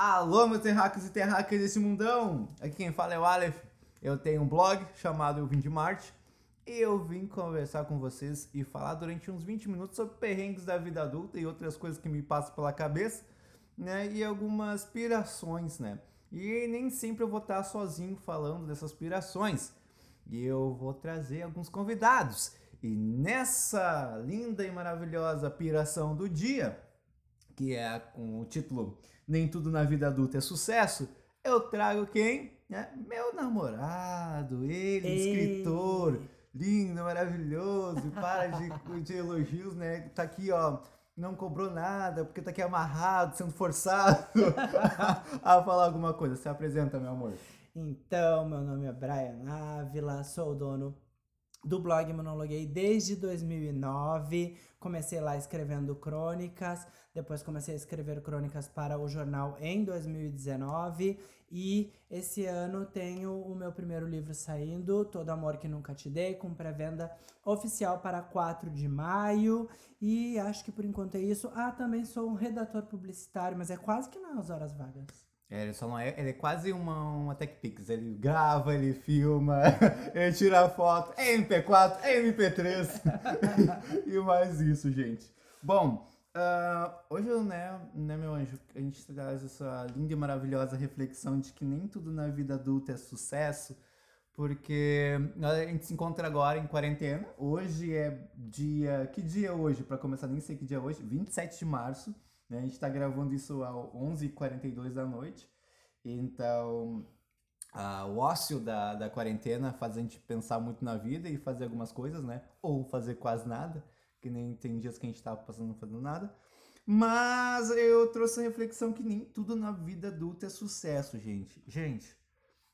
Alô, meus terráqueos e terráqueas desse mundão! Aqui quem fala é o Aleph. Eu tenho um blog chamado Eu Vim de Marte e eu vim conversar com vocês e falar durante uns 20 minutos sobre perrengues da vida adulta e outras coisas que me passam pela cabeça, né? E algumas pirações, né? E nem sempre eu vou estar sozinho falando dessas pirações. E eu vou trazer alguns convidados. E nessa linda e maravilhosa piração do dia, que é com o título Nem Tudo na Vida Adulta é Sucesso, eu trago quem? É meu namorado, ele, Ei. escritor, lindo, maravilhoso, para de, de elogios, né? Tá aqui, ó, não cobrou nada, porque tá aqui amarrado, sendo forçado a falar alguma coisa. Se apresenta, meu amor. Então, meu nome é Brian Ávila, sou o dono do blog Monologuei desde 2009. Comecei lá escrevendo crônicas, depois comecei a escrever crônicas para o jornal em 2019 e esse ano tenho o meu primeiro livro saindo, Todo Amor Que Nunca Te Dei, com pré-venda oficial para 4 de maio. E acho que por enquanto é isso. Ah, também sou um redator publicitário, mas é quase que nas horas vagas. É, ele só não é, ele é quase uma, uma Tech Pix. Ele grava, ele filma, ele tira foto, é MP4, é MP3 e mais isso, gente. Bom, ah, hoje, né, né, meu anjo, a gente traz essa linda e maravilhosa reflexão de que nem tudo na vida adulta é sucesso, porque a gente se encontra agora em quarentena. Hoje é dia. Que dia é hoje? Para começar, nem sei que dia é hoje. 27 de março. Né? A gente está gravando isso às 11h42 da noite. Então, ah, o ócio da, da quarentena faz a gente pensar muito na vida e fazer algumas coisas, né? Ou fazer quase nada, que nem tem dias que a gente tava passando não fazendo nada. Mas eu trouxe a reflexão que nem tudo na vida adulta é sucesso, gente. Gente,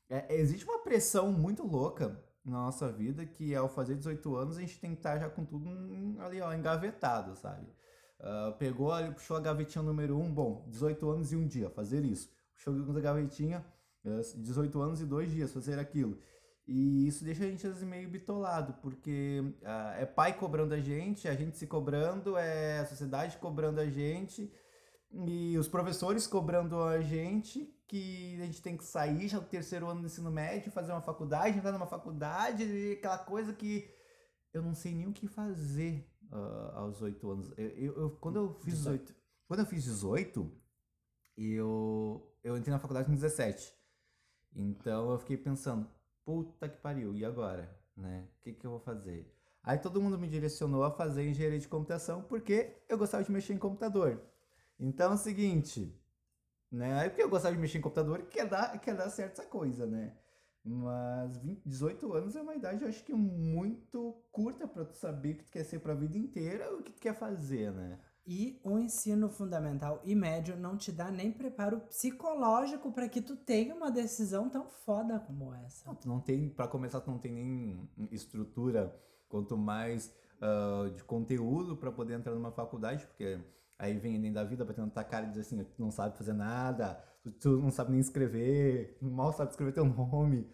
é, existe uma pressão muito louca na nossa vida que ao fazer 18 anos a gente tem que estar já com tudo ali, ó, engavetado, sabe? Ah, pegou ali, puxou a gavetinha número 1, um, bom, 18 anos e um dia, fazer isso. Puxou a gavetinha, eh, 18 anos e dois dias, fazer aquilo. E isso deixa a gente meio bitolado, porque ah, é pai cobrando a gente, a gente se cobrando, é a sociedade cobrando a gente, e os professores cobrando a gente, que a gente tem que sair já do terceiro ano do ensino médio, fazer uma faculdade, entrar numa faculdade, aquela coisa que eu não sei nem o que fazer ah, aos oito anos. Eu, eu- eu- quando eu fiz 18, quando eu fiz 18, eu, eu entrei na faculdade com 17. Então eu fiquei pensando, puta que pariu, e agora? Né? O que, que eu vou fazer? Aí todo mundo me direcionou a fazer engenharia de computação porque eu gostava de mexer em computador. Então é o seguinte, né? Aí porque eu gostava de mexer em computador quer dar, quer dar certo essa coisa, né? Mas 20, 18 anos é uma idade, eu acho que muito curta pra tu saber o que tu quer ser pra vida inteira o que tu quer fazer, né? E o ensino fundamental e médio não te dá nem preparo psicológico para que tu tenha uma decisão tão foda como essa. Não, tu não tem, para começar, tu não tem nem estrutura, quanto mais ah, de conteúdo para poder entrar numa faculdade, porque aí vem nem da vida na tua cara e diz assim, tu não sabe fazer nada, tu, não sabe nem escrever, mal sabe escrever teu nome.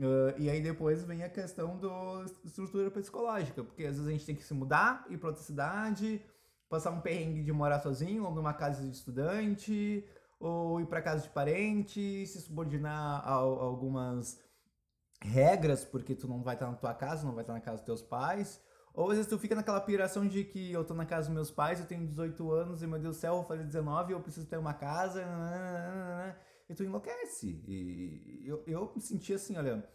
Ah, e aí depois vem a questão da estrutura psicológica, porque às vezes a gente tem que se mudar, ir para outra cidade, passar um perrengue de morar sozinho, ou numa casa de estudante, ou ir para casa de parente, se subordinar a, a algumas regras, porque tu não vai estar na tua casa, não vai estar na casa dos teus pais. Ou às vezes tu fica naquela piração de que eu tô na casa dos meus pais, eu tenho 18 anos e meu Deus do céu, eu vou fazer 19 eu preciso ter uma casa. nananana, E tu enlouquece. E eu, eu me senti assim, olha,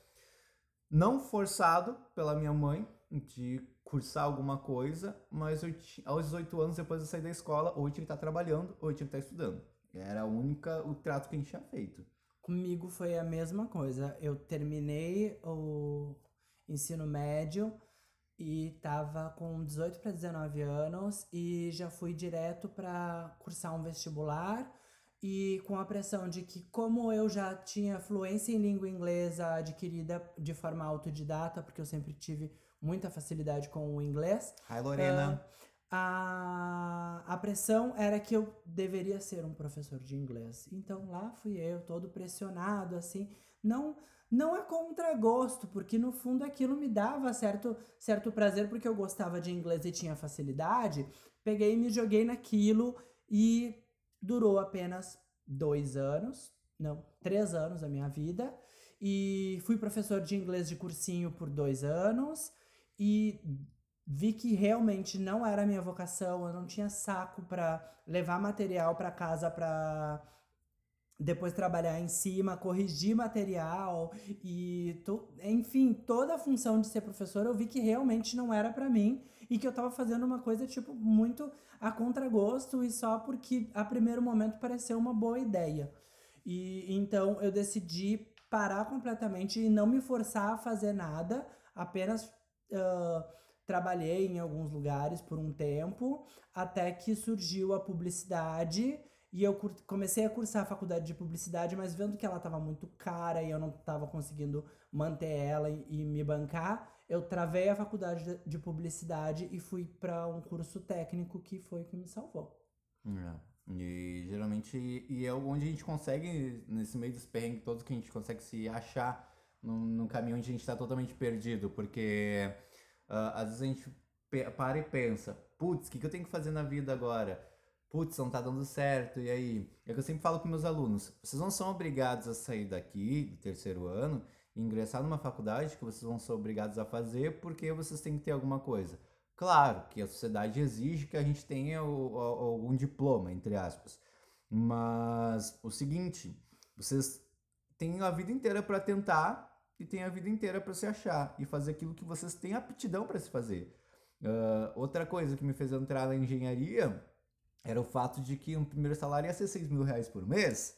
não forçado pela minha mãe de cursar alguma coisa, mas eu, aos 18 anos, depois de sair da escola, ou eu tinha que estar trabalhando, ou eu tinha que estar estudando. Era única, o trato que a gente tinha feito. Comigo foi a mesma coisa. Eu terminei o ensino médio e tava com 18 para 19 anos e já fui direto para cursar um vestibular e com a pressão de que como eu já tinha fluência em língua inglesa adquirida de forma autodidata, porque eu sempre tive muita facilidade com o inglês, Hi, Lorena. a, a pressão era que eu deveria ser um professor de inglês. Então lá fui eu, todo pressionado, assim. Não não é contra gosto, porque no fundo aquilo me dava certo, certo prazer, porque eu gostava de inglês e tinha facilidade. Peguei e me joguei naquilo e durou apenas dois anos, não, três anos da minha vida. E fui professor de inglês de cursinho por dois anos. E vi que realmente não era a minha vocação, eu não tinha saco para levar material para casa para depois trabalhar em cima, corrigir material e to, enfim, toda a função de ser professor, eu vi que realmente não era para mim e que eu tava fazendo uma coisa tipo muito a contragosto e só porque a primeiro momento pareceu uma boa ideia. E então eu decidi parar completamente e não me forçar a fazer nada, apenas uh, trabalhei em alguns lugares por um tempo, até que surgiu a publicidade e eu comecei a cursar a faculdade de publicidade, mas vendo que ela estava muito cara e eu não estava conseguindo manter ela e, e, me bancar, eu travei a faculdade de publicidade e fui para um curso técnico que foi o que me salvou. É. E geralmente e é onde a gente consegue, nesse meio dos perrengues todos, que a gente consegue se achar num caminho onde a gente está totalmente perdido, porque uh, às vezes a gente para e pensa, putz, o que, que eu tenho que fazer na vida agora? Putz, não tá dando certo, e aí? É que eu sempre falo com meus alunos, vocês não são obrigados a sair daqui do terceiro ano e ingressar numa faculdade que vocês vão ser obrigados a fazer porque vocês têm que ter alguma coisa. Claro que a sociedade exige que a gente tenha algum diploma, entre aspas. Mas o seguinte, vocês têm a vida inteira para tentar e têm a vida inteira para se achar e fazer aquilo que vocês têm aptidão para se fazer. Uh, outra coisa que me fez entrar na engenharia era o fato de que um primeiro salário ia ser 6 mil reais por mês.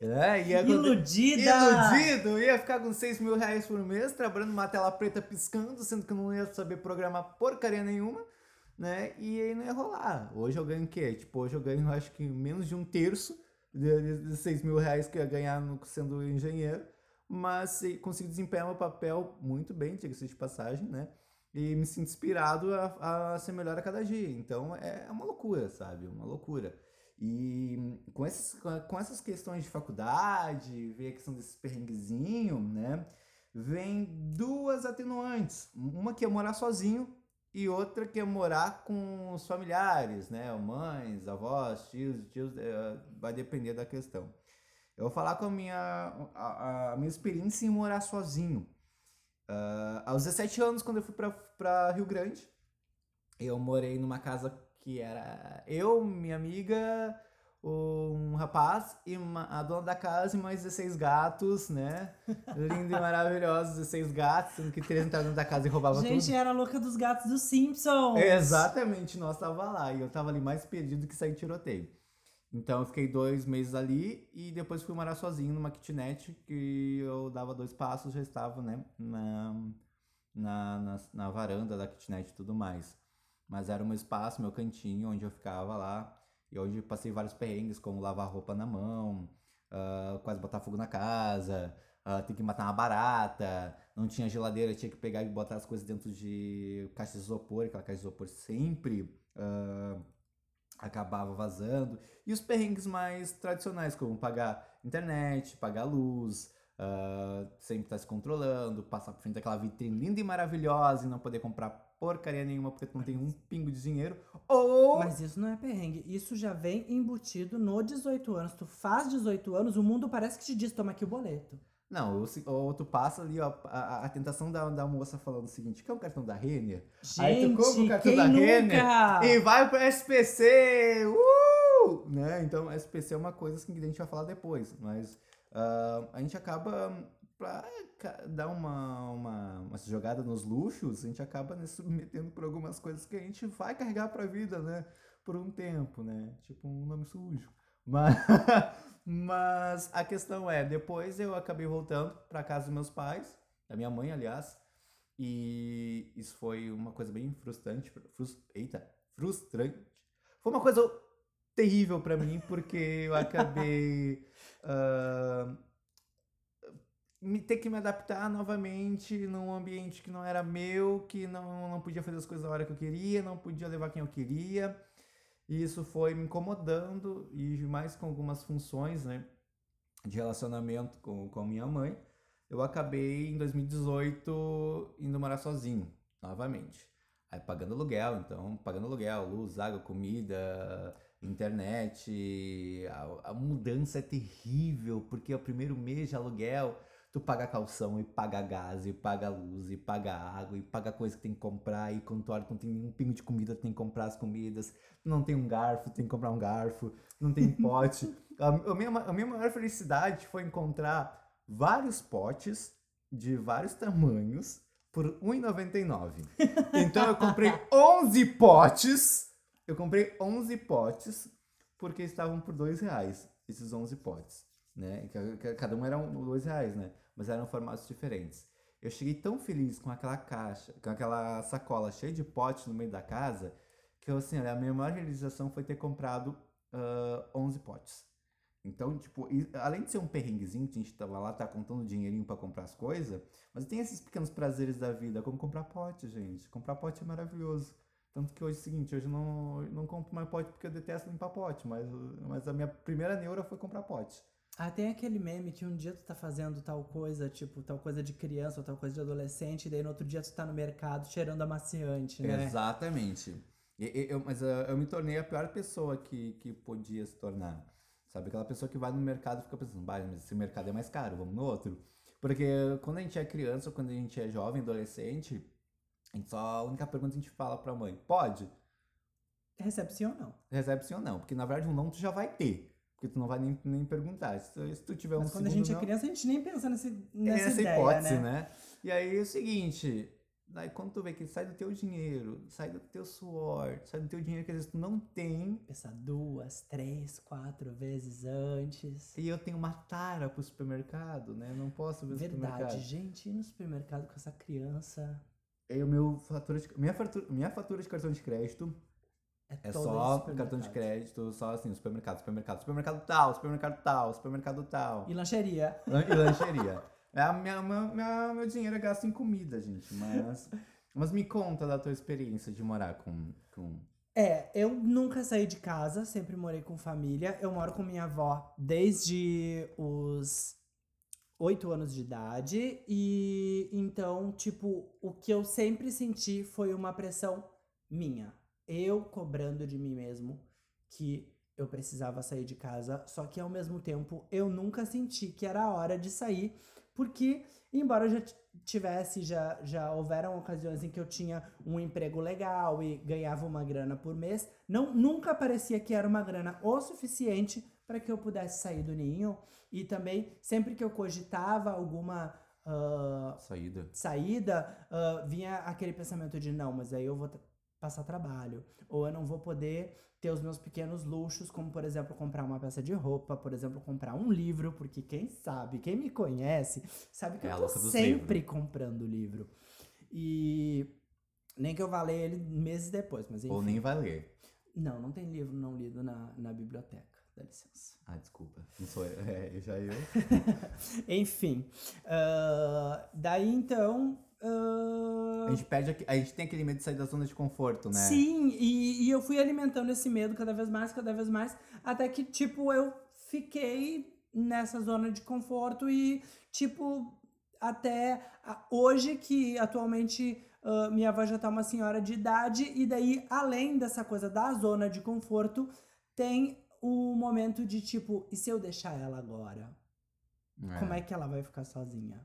Né? Ia Iludida! Iludido! Ia ficar com 6 mil reais por mês, trabalhando numa tela preta piscando, sendo que eu não ia saber programar porcaria nenhuma, né? E aí não ia rolar. Hoje eu ganho o quê? Tipo, hoje eu ganho acho que menos de um terço de, de 6 mil reais que eu ia ganhar sendo engenheiro, mas consigo desempenhar meu papel muito bem, diga-se de passagem, né? E me sinto inspirado a, a ser melhor a cada dia. Então é uma loucura, sabe? Uma loucura. E com, esses, com essas questões de faculdade, ver a questão desse perrenguezinho, né? Vem duas atenuantes. Uma que é morar sozinho e outra que é morar com os familiares, né? Mães, avós, tios, tios, é, vai depender da questão. Eu vou falar com a minha, a, a minha experiência em morar sozinho. Uh, aos 17 anos, quando eu fui para Rio Grande, eu morei numa casa que era eu, minha amiga, um rapaz e uma, a dona da casa e mais 16 gatos, né? Lindo e maravilhoso, 16 gatos, sendo que três entraram dentro da casa e roubavam Gente, tudo. Gente, era a louca dos gatos dos Simpsons! Exatamente, nós tava lá e eu tava ali mais perdido que sair tiroteio. Então eu fiquei dois meses ali e depois fui morar sozinho numa kitnet que eu dava dois passos, já estava, né, na, na, na, na varanda da kitnet e tudo mais. Mas era um espaço, meu cantinho, onde eu ficava lá e onde passei vários perrengues, como lavar roupa na mão, uh, quase botar fogo na casa, uh, ter que matar uma barata, não tinha geladeira, tinha que pegar e botar as coisas dentro de caixa de isopor, aquela caixa de isopor sempre... Uh, acabava vazando. E os perrengues mais tradicionais, como pagar internet, pagar luz, uh, sempre estar tá se controlando, passar por frente daquela vitrine linda e maravilhosa e não poder comprar porcaria nenhuma porque tu não tem um pingo de dinheiro. Ou. Mas isso não é perrengue. Isso já vem embutido no 18 anos. Tu faz 18 anos, o mundo parece que te diz: toma aqui o boleto. Não, ou tu passa ali, ó, a, a tentação da, da moça falando o seguinte, quer um cartão da Renner? Gente, Aí tu compra o cartão da nunca? Renner e vai pro SPC! Uh! Né? Então, SPC é uma coisa assim, que a gente vai falar depois, mas uh, a gente acaba, pra dar uma, uma, uma jogada nos luxos, a gente acaba né, submetendo por algumas coisas que a gente vai carregar pra vida, né? Por um tempo, né? Tipo um nome sujo. Mas, mas a questão é, depois eu acabei voltando para casa dos meus pais, da minha mãe, aliás, e isso foi uma coisa bem frustrante, frust, eita, frustrante. Foi uma coisa terrível para mim, porque eu acabei uh, me ter que me adaptar novamente num ambiente que não era meu, que não, não podia fazer as coisas na hora que eu queria, não podia levar quem eu queria. E isso foi me incomodando e mais com algumas funções, né, de relacionamento com, com minha mãe. Eu acabei em 2018 indo morar sozinho, novamente. Aí pagando aluguel, então pagando aluguel, luz, água, comida, internet, a, a mudança é terrível, porque é o primeiro mês de aluguel tu paga calção e paga gás e paga luz e paga água e paga coisa que tem que comprar e quando tu olha, quando tem um pingo de comida, tu tem que comprar as comidas, não tem um garfo, tem que comprar um garfo, não tem pote. a, minha, a minha maior felicidade foi encontrar vários potes de vários tamanhos por R$1,99. Então eu comprei 11 potes, eu comprei 11 potes porque estavam por dois reais, esses 11 potes né? Cada um era um, dois reais, né? Mas eram formatos diferentes. Eu cheguei tão feliz com aquela caixa, com aquela sacola cheia de potes no meio da casa, que eu, assim, a minha maior realização foi ter comprado uh, 11 potes. Então, tipo, além de ser um perrenguezinho que a gente tava lá, tá contando dinheirinho para comprar as coisas, mas tem esses pequenos prazeres da vida, como comprar pote, gente. Comprar pote é maravilhoso. Tanto que hoje é o seguinte, hoje eu não, não compro mais pote porque eu detesto limpar pote, mas, mas a minha primeira neura foi comprar pote. Ah, tem aquele meme que um dia tu tá fazendo tal coisa, tipo, tal coisa de criança ou tal coisa de adolescente, e daí no outro dia tu tá no mercado cheirando amaciante, né? Exatamente. Eu, eu, mas uh, eu me tornei a pior pessoa que, que podia se tornar. Sabe? Aquela pessoa que vai no mercado e fica pensando, mas esse mercado é mais caro, vamos no outro. Porque quando a gente é criança, quando a gente é jovem, adolescente, a, gente só, a única pergunta que a gente fala pra mãe, pode? Recebe sim ou não? Recebe sim ou não, porque na verdade um não tu já vai ter. Porque tu não vai nem, nem perguntar. Se tu, se tu tiver Mas um quando a gente não, é criança, a gente nem pensa nesse, nessa, essa ideia, hipótese, né? né? E aí é o seguinte, daí quando tu vê que sai do teu dinheiro, sai do teu suor, sai do teu dinheiro que às vezes tu não tem. Pensar duas, três, quatro vezes antes. E eu tenho uma tara pro supermercado, né? Não posso ver Verdade, supermercado. gente, ir no supermercado com essa criança. E o meu fatura de, minha, fatura, minha fatura de cartão de crédito É, é só cartão de crédito, só assim, supermercado, supermercado, supermercado tal, supermercado tal, supermercado tal. E lancheria. Lan- e lancheria. É minha, minha, minha- meu dinheiro é gasto em comida, gente. Mas, mas me conta da tua experiência de morar com. com... É, eu nunca saí de casa, sempre morei com família. Eu moro com minha avó desde os oito anos de idade. E então, tipo, o que eu sempre senti foi uma pressão minha. Eu cobrando de mim mesmo que eu precisava sair de casa. Só que ao mesmo tempo eu nunca senti que era a hora de sair. Porque, embora eu já tivesse, já, já houveram ocasiões em que eu tinha um emprego legal e ganhava uma grana por mês, não, nunca parecia que era uma grana o suficiente para que eu pudesse sair do ninho. E também, sempre que eu cogitava alguma ah, Saída. saída, ah, vinha aquele pensamento de não, mas aí eu vou passar trabalho. Ou eu não vou poder ter os meus pequenos luxos, como por exemplo comprar uma peça de roupa, por exemplo comprar um livro, porque quem sabe, quem me conhece, sabe que É eu tô sempre comprando livro. E nem que eu vá ler ele meses depois, mas enfim. Ou nem vai ler. Não, não tem livro não lido na, na biblioteca, dá licença. Ah, desculpa. Não sou eu. É, já eu. Enfim, ah, daí então... ah, A gente perde. A gente tem aquele medo de sair da zona de conforto, né? Sim, e, e eu fui alimentando esse medo cada vez mais, cada vez mais, até que, tipo, eu fiquei nessa zona de conforto e, tipo, até hoje que atualmente ah, minha avó já tá uma senhora de idade, e daí, além dessa coisa da zona de conforto, tem o momento de, tipo, e se eu deixar ela agora? Como é que ela vai ficar sozinha?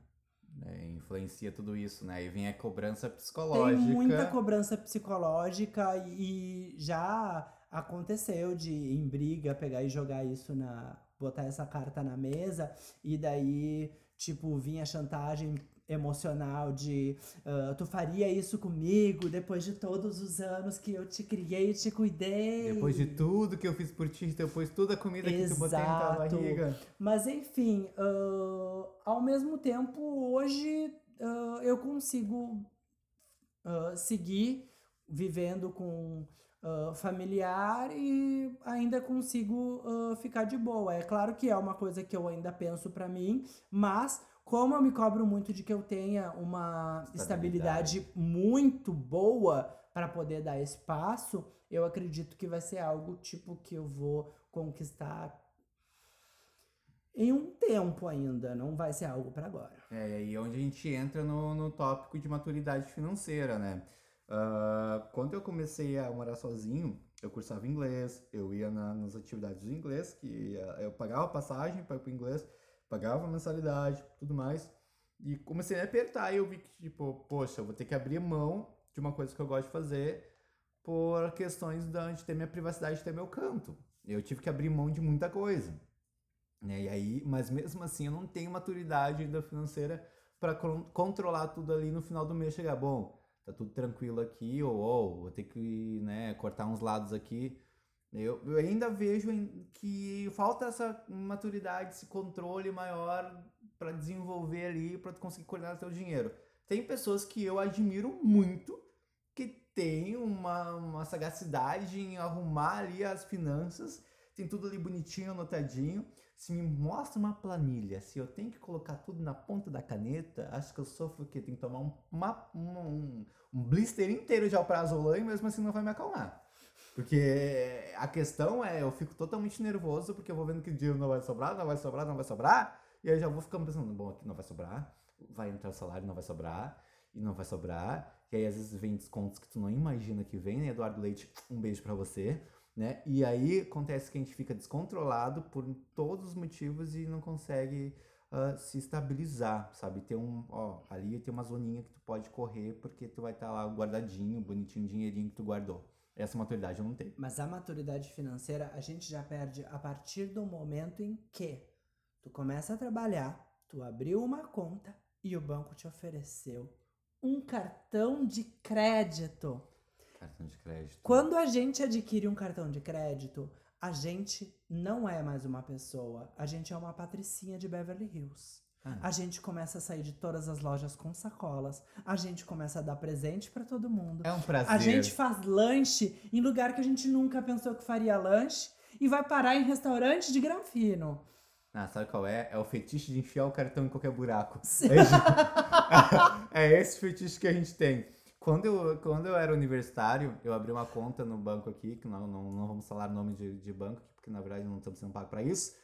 É, influencia tudo isso, né? E vem a cobrança Tem psicológica. muita cobrança psicológica e já aconteceu de em briga pegar e jogar isso na botar essa carta na mesa e daí tipo vinha chantagem emocional de ah, tu faria isso comigo depois de todos os anos que eu te criei e te cuidei Depois de tudo que eu fiz por ti, depois toda a comida que tu botei na tua Exato. barriga. Mas enfim, ah, ao mesmo tempo, hoje ah, eu consigo seguir vivendo com ah, familiar e ainda consigo ah, ficar de boa. É claro que é uma coisa que eu ainda penso pra mim, mas como eu me cobro muito de que eu tenha uma Estabilidade. estabilidade muito boa para poder dar espaço, eu acredito que vai ser algo tipo que eu vou conquistar em um tempo ainda, não vai ser algo para agora. É, e aí onde a gente entra no, no tópico de maturidade financeira, né? Ah, quando eu comecei a morar sozinho, eu cursava inglês, eu ia na, nas atividades de inglês, que eu pagava passagem para ir pro inglês, pagava mensalidade, tudo mais. E comecei a apertar e eu vi que, tipo, poxa, eu vou ter que abrir mão de uma coisa que eu gosto de fazer por questões de ter minha privacidade, de ter meu canto. Eu tive que abrir mão de muita coisa. Né? E aí, mas mesmo assim eu não tenho maturidade ainda financeira para controlar tudo ali no final do mês chegar, bom, tá tudo tranquilo aqui, ou, ou vou ter que né, cortar uns lados aqui. Eu, eu ainda vejo que falta essa maturidade, esse controle maior para desenvolver ali, para conseguir coordenar seu dinheiro. Tem pessoas que eu admiro muito, que tem uma, uma sagacidade em arrumar ali as finanças, tem tudo ali bonitinho, anotadinho. Se me mostra uma planilha, se eu tenho que colocar tudo na ponta da caneta, acho que eu sofro o quê? Tem que tomar um, uma, um, um blister inteiro de alprazolam e mesmo assim não vai me acalmar. Porque a questão é, eu fico totalmente nervoso porque eu vou vendo que dinheiro não vai sobrar, não vai sobrar, não vai sobrar. E aí já vou ficando pensando, bom, aqui não vai sobrar, vai entrar o salário, não vai sobrar, e não vai sobrar. E aí às vezes vem descontos que tu não imagina que vem, né? Eduardo Leite, um beijo para você né? E aí acontece que a gente fica descontrolado por todos os motivos e não consegue uh, se estabilizar, sabe? Tem um, ó, ali tem uma zoninha que tu pode correr porque tu vai estar tá lá guardadinho, bonitinho, dinheirinho que tu guardou. Essa maturidade eu não tenho. Mas a maturidade financeira a gente já perde a partir do momento em que tu começa a trabalhar, tu abriu uma conta e o banco te ofereceu um cartão de crédito. Cartão de crédito. Quando a gente adquire um cartão de crédito, a gente não é mais uma pessoa. A gente é uma patricinha de Beverly Hills. Ah. A gente começa a sair de todas as lojas com sacolas. A gente começa a dar presente para todo mundo. É um prazer. A gente faz lanche em lugar que a gente nunca pensou que faria lanche e vai parar em restaurante de granfino. Ah, sabe qual é? É o fetiche de enfiar o cartão em qualquer buraco. Sim. É, é esse fetiche que a gente tem. Quando eu, quando eu era universitário, eu abri uma conta no banco aqui, que não, não, não vamos falar nome de, de banco, porque na verdade não estamos sendo pagos para isso.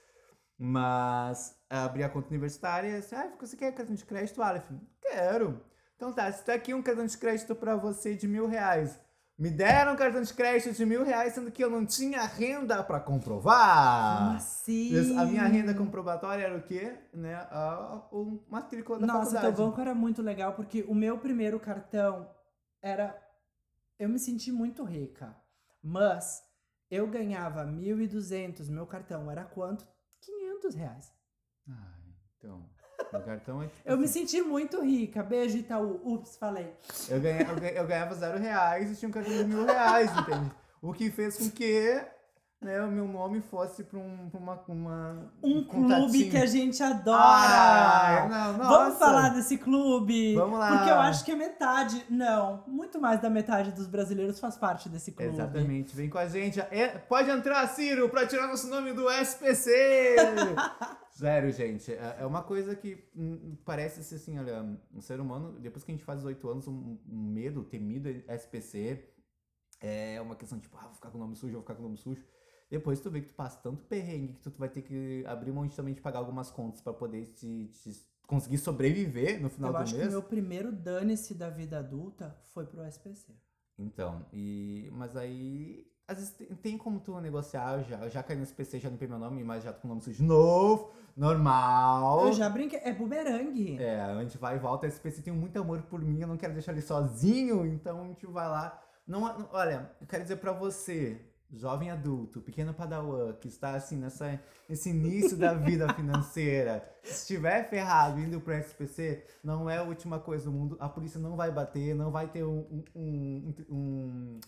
Mas abri a conta universitária e disse, ah, você quer cartão de crédito, Aleph? Quero. Então tá, se tá aqui um cartão de crédito para você de mil reais. Me deram um cartão de crédito de mil reais, sendo que eu não tinha renda para comprovar. Como assim? A minha renda comprobatória era o quê? Né? A, a matrícula da Nossa, faculdade. teu banco era muito legal, porque o meu primeiro cartão era. Eu me senti muito rica. Mas eu ganhava 1.200, meu cartão era quanto? 500 reais. Ah, então. Meu cartão é. Tipo eu me assim. senti muito rica. Beijo, Itaú. Ups, falei. Eu, eu ganhava zero reais e tinha um cartão de mil reais, entende? O que fez com que né, o meu nome fosse para um, uma, uma, um clube que a gente adora. Ah, não, nossa. Vamos falar desse clube? Vamos lá. Porque eu acho que a metade, não, muito mais da metade dos brasileiros faz parte desse clube. Exatamente. Vem com a gente. É, pode entrar, Ciro, para tirar nosso nome do SPC. Sério, gente, é, é uma coisa que hum, parece ser assim, olha, um ser humano, depois que a gente faz 18 anos, um, um medo, temido SPC, é uma questão tipo, ah, vou ficar com o nome sujo, vou ficar com o nome sujo. Depois tu vê que tu passa tanto perrengue que tu vai ter que abrir mão de também de pagar algumas contas para poder te, te, conseguir sobreviver no final Eu do mês. Eu acho que meu primeiro dane-se da vida adulta foi pro SPC. Então, e mas aí às vezes tem, tem como tu negociar, eu já, eu já caí no SPC, já limpei meu nome, mas já tô com o nome sujo de novo, normal. Eu já brinquei, é bumerangue. É, a gente vai e volta, SPC tem muito amor por mim, eu não quero deixar ele sozinho, então a gente vai lá. Não, não olha, eu quero dizer para você, jovem adulto, pequeno padawan, que está assim nessa, nesse início da vida financeira, se estiver ferrado indo para SPC, não é a última coisa do mundo. A polícia não vai bater, não vai ter um. um, um, um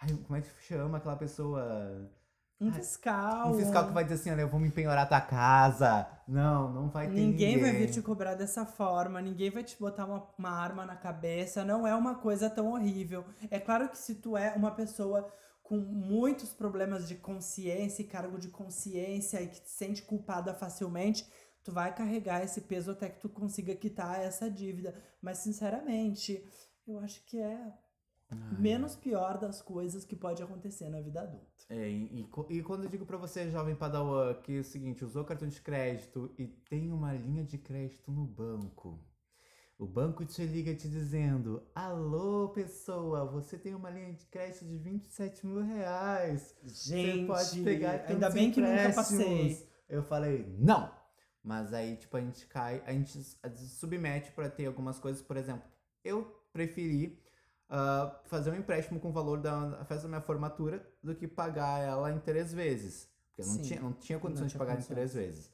ai, como é que chama aquela pessoa? Um fiscal. Um fiscal que vai dizer assim, olha, eu vou me empenhorar tua casa. Não, não vai ter ninguém. Ninguém vai vir te cobrar dessa forma, ninguém vai te botar uma, uma arma na cabeça, não é uma coisa tão horrível. É claro que se tu é uma pessoa com muitos problemas de consciência e cargo de consciência e que te sente culpada facilmente, tu vai carregar esse peso até que tu consiga quitar essa dívida. Mas, sinceramente, eu acho que é Ai. menos pior das coisas que pode acontecer na vida adulta. É, e, e quando eu digo para você, jovem padawan, que é o seguinte, usou cartão de crédito e tem uma linha de crédito no banco, O banco te liga te dizendo: Alô, pessoa, você tem uma linha de crédito de 27 mil reais. Gente, você pode pegar ainda bem que nunca empréstimos." passei. Eu falei, não! Mas aí, tipo, a gente cai, a gente submete pra ter algumas coisas, por exemplo, eu preferi ah, fazer um empréstimo com o valor da festa da minha formatura do que pagar ela em três vezes. Porque eu não Sim. tinha, não tinha condições Não de tinha pagar condições. em três vezes.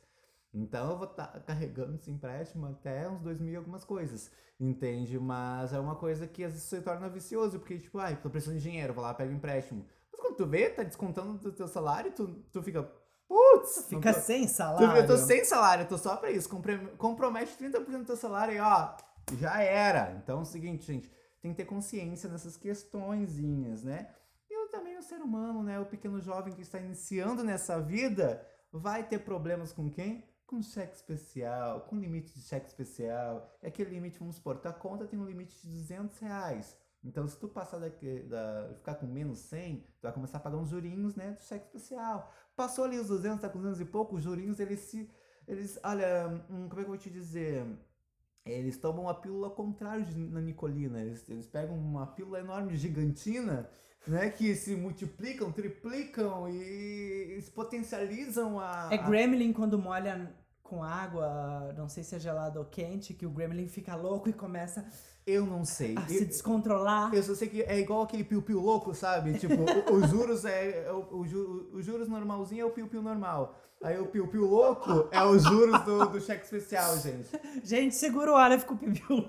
Então eu vou estar carregando esse empréstimo até uns dois mil e algumas coisas, entende? Mas é uma coisa que às vezes se torna vicioso, porque tipo, ai, tô precisando de dinheiro, vou lá, pego empréstimo. Mas quando tu vê, tá descontando do teu salário, tu, tu fica, putz! Fica tô- sem Tu, salário. eu tô sem salário, tô só pra isso. Compre- compromete 30% do teu salário e ó, já era. Então é o seguinte, gente, tem que ter consciência nessas questõezinhas, né? E eu também, o ser humano, né? O pequeno jovem que está iniciando nessa vida, vai ter problemas com quem? Com cheque especial, com limite de cheque especial. E aquele limite, vamos supor, tua conta tem um limite de 200 reais. Então, se tu passar daqui, da, ficar com menos 100, tu vai começar a pagar uns jurinhos, né, do cheque especial. Passou ali os 200, tá com 200 e pouco, os jurinhos, eles se... Eles, olha, hum, como é que eu vou te dizer? Eles tomam a pílula ao contrário de, na Nicolina. Eles, eles pegam uma pílula enorme gigantina, né, que se multiplicam, triplicam e, se potencializam a... É Gremlin quando molha com água, não sei se é gelado ou quente, que o Gremlin fica louco e começa Eu não sei. a Eu- se descontrolar. Eu só sei que é igual aquele piu-piu louco, sabe? Tipo, o- os juros é. é o, o os juros normalzinho é o piu-piu normal. Aí o piu-piu louco é os juros do, do cheque especial, gente. Gente, segura o Aleph com o pipiu.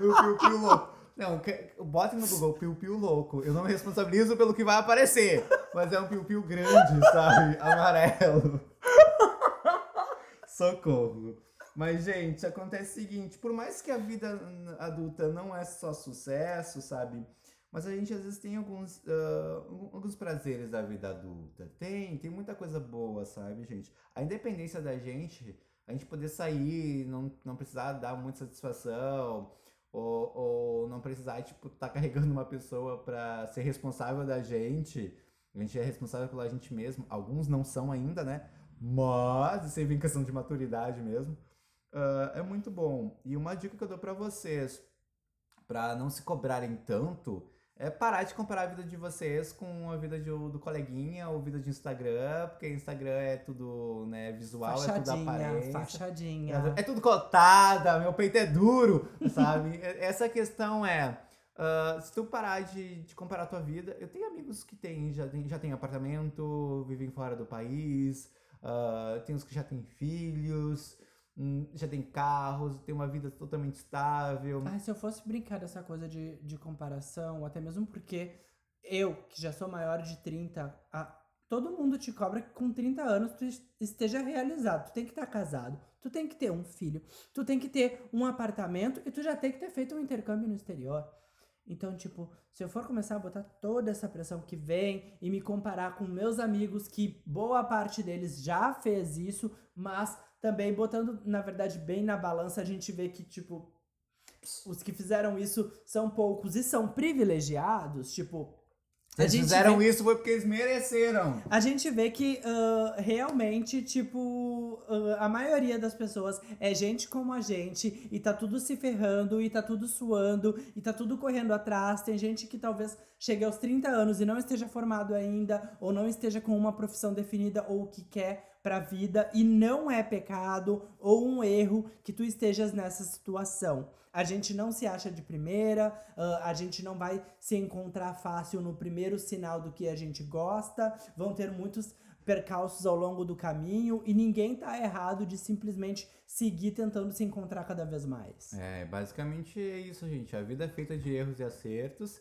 O piu-piu louco. Não, bota no Google piu-piu louco. Eu não me responsabilizo pelo que vai aparecer. Mas é um piu-piu grande, sabe? Amarelo. Socorro. Mas, gente, acontece o seguinte: por mais que a vida adulta não é só sucesso, sabe? Mas a gente às vezes tem alguns, ah, alguns prazeres da vida adulta. Tem, tem muita coisa boa, sabe, gente? A independência da gente, a gente poder sair, não, não precisar dar muita satisfação, ou, ou não precisar, tipo, tá carregando uma pessoa pra ser responsável da gente. A gente é responsável pela gente mesmo. Alguns não são ainda, né? Mas isso aí vem questão de maturidade mesmo. Ah, é muito bom. E uma dica que eu dou pra vocês, pra não se cobrarem tanto, é parar de comparar a vida de vocês com a vida de- do coleguinha ou vida de Instagram, porque Instagram é tudo, né, visual, é tudo aparência. fachadinha. É tudo cotada, meu peito é duro, sabe? Essa questão é. ah, se tu parar de, de comparar a tua vida, eu tenho amigos que têm, já tem, já tem apartamento, vivem fora do país, ah, tem uns que já têm filhos, já tem carros, tem uma vida totalmente estável. Ai, se eu fosse brincar dessa coisa de, de comparação, até mesmo porque eu, que já sou maior de 30, a- todo mundo te cobra que com 30 anos tu es- esteja realizado. Tu tem que estar casado, tu tem que ter um filho, tu tem que ter um apartamento e tu já tem que ter feito um intercâmbio no exterior. Então, tipo, se eu for começar a botar toda essa pressão que vem e me comparar com meus amigos, que boa parte deles já fez isso, mas também botando, na verdade, bem na balança, a gente vê que, tipo, os que fizeram isso são poucos e são privilegiados, tipo. Se eles fizeram vê- isso foi porque eles mereceram. A gente vê que ah, realmente, tipo, ah, a maioria das pessoas é gente como a gente e tá tudo se ferrando e tá tudo suando e tá tudo correndo atrás. Tem gente que talvez chegue aos 30 anos e não esteja formado ainda, ou não esteja com uma profissão definida ou o que quer pra vida e não é pecado ou um erro que tu estejas nessa situação. A gente não se acha de primeira, a gente não vai se encontrar fácil no primeiro sinal do que a gente gosta, vão ter muitos percalços ao longo do caminho e ninguém tá errado de simplesmente seguir tentando se encontrar cada vez mais. É, basicamente é isso, gente. A vida é feita de erros e acertos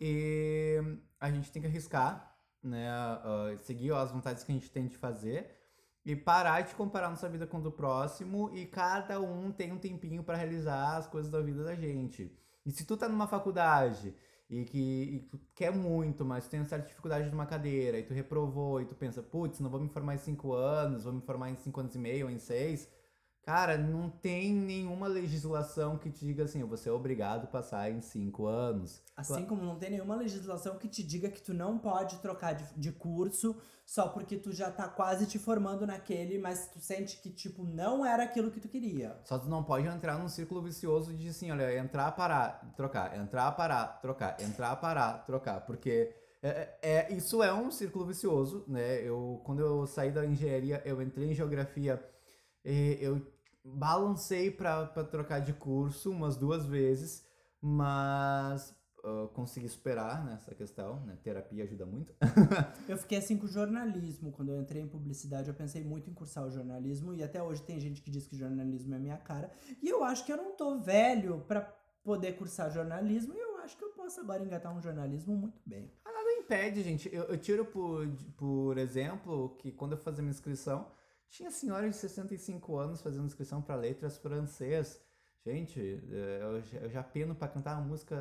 e a gente tem que arriscar, né? ah, seguir as vontades que a gente tem de fazer e parar de comparar nossa vida com a do próximo e cada um tem um tempinho para realizar as coisas da vida da gente. E se tu tá numa faculdade e que e tu quer muito, mas tu tem uma certa dificuldade numa cadeira e tu reprovou e tu pensa, putz, não vou me formar em cinco anos, vou me formar em cinco anos e meio ou em seis, Cara, não tem nenhuma legislação que te diga assim, você é obrigado a passar em cinco anos. Assim como não tem nenhuma legislação que te diga que tu não pode trocar de, de curso só porque tu já tá quase te formando naquele, mas tu sente que, tipo, não era aquilo que tu queria. Só tu não pode entrar num círculo vicioso de assim, olha, entrar, parar, trocar, entrar, parar, trocar, entrar, parar, trocar, porque é, é, isso é um círculo vicioso, né? Eu, quando eu saí da engenharia, eu entrei em geografia eu balancei para trocar de curso umas duas vezes, mas uh, consegui superar nessa né, questão, né? Terapia ajuda muito. eu fiquei assim com jornalismo. Quando eu entrei em publicidade, eu pensei muito em cursar o jornalismo e até hoje tem gente que diz que jornalismo é minha cara. E eu acho que eu não tô velho para poder cursar jornalismo e eu acho que eu posso agora engatar um jornalismo muito bem. Ah, nada impede, gente. Eu, eu tiro por, por exemplo que quando eu fazia minha inscrição, tinha senhora de 65 anos fazendo inscrição para letras francês. Gente, é, eu já peno para cantar uma música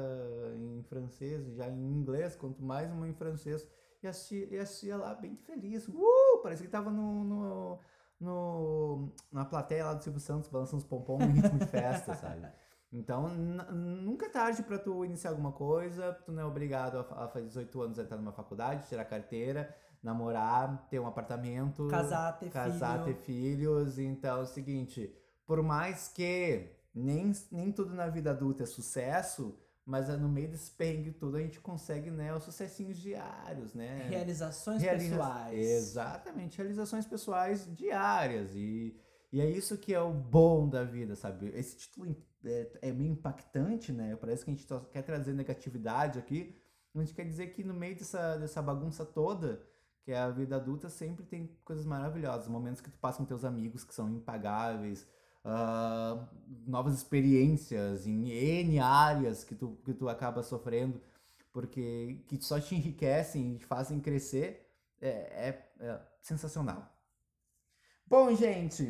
em francês, já em inglês, quanto mais uma em francês. E assistia, e lá bem feliz. Uh! Que tava no, no, no, na plateia lá do Silvio Santos, balançando os pompons em ritmo de festa, sabe? Então, nunca é tarde para tu iniciar alguma coisa, tu não é obrigado a, a fazer 18 anos a entrar numa faculdade, tirar carteira, namorar, ter um apartamento, casar, ter casar, filho. ter filhos. Então é o seguinte, por mais que nem, nem tudo na vida adulta é sucesso, mas no meio desse perrengue todo a gente consegue, né, os sucessinhos diários, né? Realizações Realiza... pessoais. Exatamente, realizações pessoais diárias. E, e é isso que é o bom da vida, sabe? Esse título é, é meio impactante, né? Parece que a gente quer trazer negatividade aqui. A gente quer dizer que no meio dessa, dessa bagunça toda, que é a vida adulta sempre tem coisas maravilhosas, momentos que tu passa com teus amigos que são impagáveis, uh, novas experiências em N áreas que tu, que tu acaba sofrendo, porque que só te enriquecem e te fazem crescer, é, é, é sensacional. Bom, gente,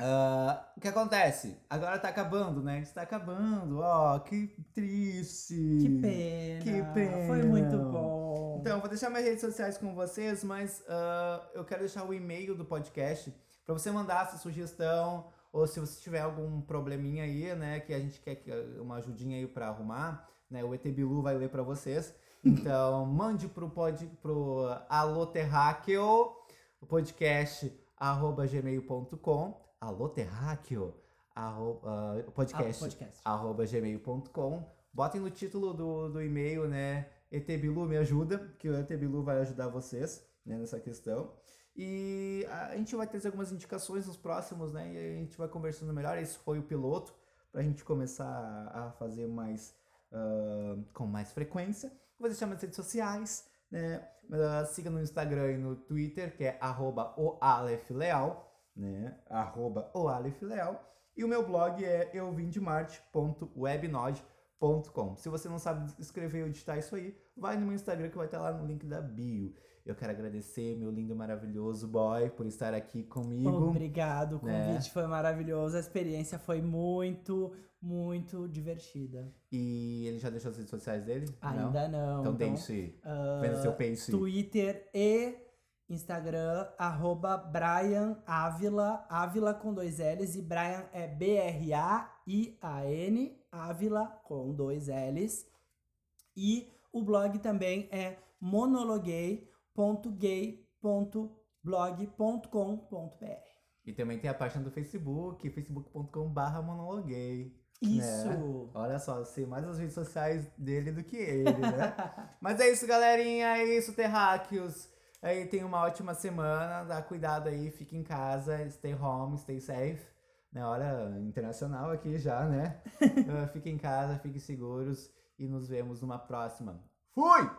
uh, o que acontece? Agora tá acabando, né? Está acabando, ó, oh, que triste. Que pena. Que pena. Foi muito bom. Então, vou deixar minhas redes sociais com vocês, mas uh, eu quero deixar o e-mail do podcast para você mandar sua sugestão ou se você tiver algum probleminha aí, né, que a gente quer uma ajudinha aí para arrumar, né, o ET Bilu vai ler para vocês. Então, mande pro pod pro Alô Terráqueo, o podcast arroba gmail.com, Alô Terráqueo, arroba, uh, podcast, ah, podcast. arroba gmail.com. Botem no título do, do e-mail, né, Etebilu me ajuda, que o Etebilu vai ajudar vocês né, nessa questão. E a gente vai trazer algumas indicações nos próximos, né? E a gente vai conversando melhor. Esse foi o piloto, para a gente começar a fazer mais uh, com mais frequência. Vou deixar minhas redes sociais, né? Uh, siga no Instagram e no Twitter, que é oalefleal, né? Oalefleal. E o meu blog é euvindemarte.webnode.com Com. Se você não sabe escrever ou digitar isso aí, vai no meu Instagram que vai estar lá no link da bio. Eu quero agradecer meu lindo, maravilhoso boy por estar aqui comigo. Obrigado, o né? convite né? foi maravilhoso, a experiência foi muito, muito divertida. E ele já deixou as redes sociais dele? Ainda não. não. Então, então deixe. Uh, Venda seu pace. Twitter e Instagram, arroba Brian Ávila, Ávila com dois L's e Brian é B-R-A-I-A-N Ávila, com dois L's. E o blog também é monologuei.gay.blog.com.br. E também tem a página do Facebook, facebook.com.br monologuei. Isso! Né? Olha só, sei mais as redes sociais dele do que ele, né? Mas é isso, galerinha. É isso, terráqueos. Aí tem uma ótima semana. Dá cuidado aí, fique em casa, stay home, stay safe né? Hora internacional aqui já, né? uh, fiquem em casa, fiquem seguros e nos vemos numa próxima. Fui!